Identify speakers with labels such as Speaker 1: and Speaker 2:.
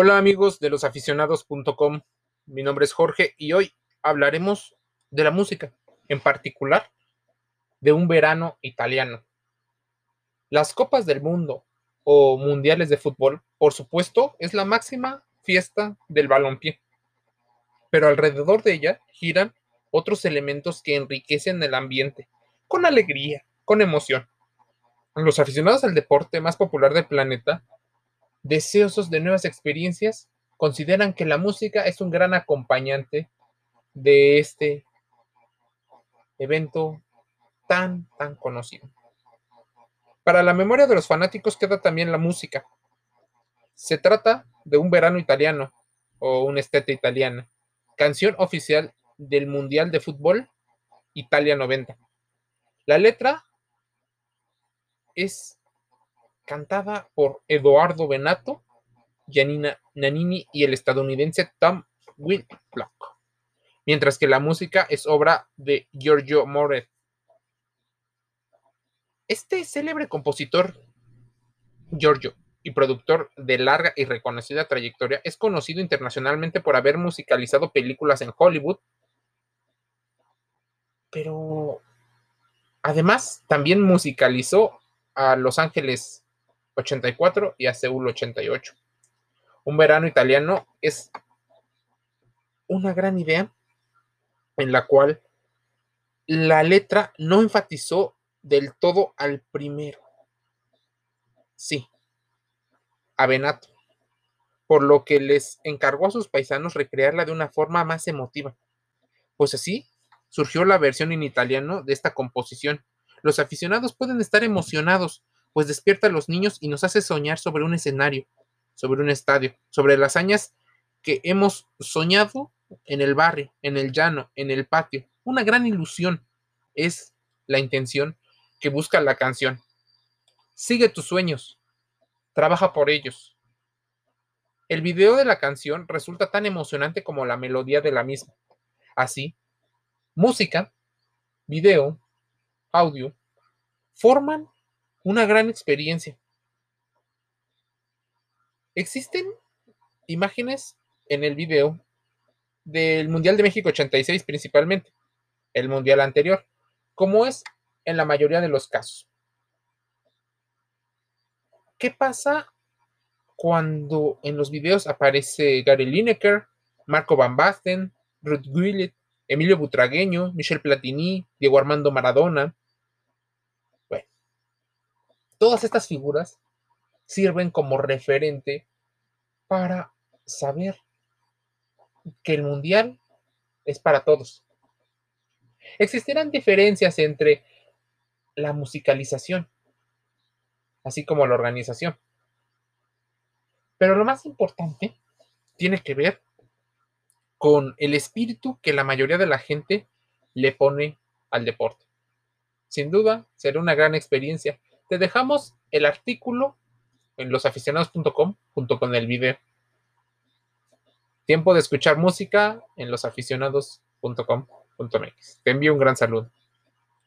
Speaker 1: Hola amigos de losaficionados.com, mi nombre es Jorge y hoy hablaremos de la música, en particular de un verano italiano. Las copas del mundo o mundiales de fútbol, por supuesto, es la máxima fiesta del balompié, pero alrededor de ella giran otros elementos que enriquecen el ambiente, con alegría, con emoción. Los aficionados al deporte más popular del planeta deseosos de nuevas experiencias, consideran que la música es un gran acompañante de este evento tan, tan conocido. Para la memoria de los fanáticos queda también la música. Se trata de un verano italiano o un estete italiana, canción oficial del Mundial de Fútbol Italia 90. La letra es cantada por Eduardo Benato, Janina Nanini y el estadounidense Tom Whitlock, mientras que la música es obra de Giorgio Moret. Este célebre compositor, Giorgio, y productor de larga y reconocida trayectoria, es conocido internacionalmente por haber musicalizado películas en Hollywood, pero además también musicalizó a Los Ángeles 84 y a Seúl 88. Un verano italiano es una gran idea en la cual la letra no enfatizó del todo al primero. Sí, a Benato, por lo que les encargó a sus paisanos recrearla de una forma más emotiva. Pues así surgió la versión en italiano de esta composición. Los aficionados pueden estar emocionados pues despierta a los niños y nos hace soñar sobre un escenario, sobre un estadio, sobre las hazañas que hemos soñado en el barrio, en el llano, en el patio. Una gran ilusión es la intención que busca la canción. Sigue tus sueños, trabaja por ellos. El video de la canción resulta tan emocionante como la melodía de la misma. Así, música, video, audio, forman una gran experiencia. Existen imágenes en el video del Mundial de México 86 principalmente, el Mundial anterior, como es en la mayoría de los casos. ¿Qué pasa cuando en los videos aparece Gary Lineker, Marco Van Basten, Ruth Willett, Emilio Butragueño, Michel Platini, Diego Armando Maradona, Todas estas figuras sirven como referente para saber que el mundial es para todos. Existirán diferencias entre la musicalización, así como la organización. Pero lo más importante tiene que ver con el espíritu que la mayoría de la gente le pone al deporte. Sin duda, será una gran experiencia te dejamos el artículo en losaficionados.com junto con el video. Tiempo de escuchar música en losaficionados.com.mx. Te envío un gran saludo.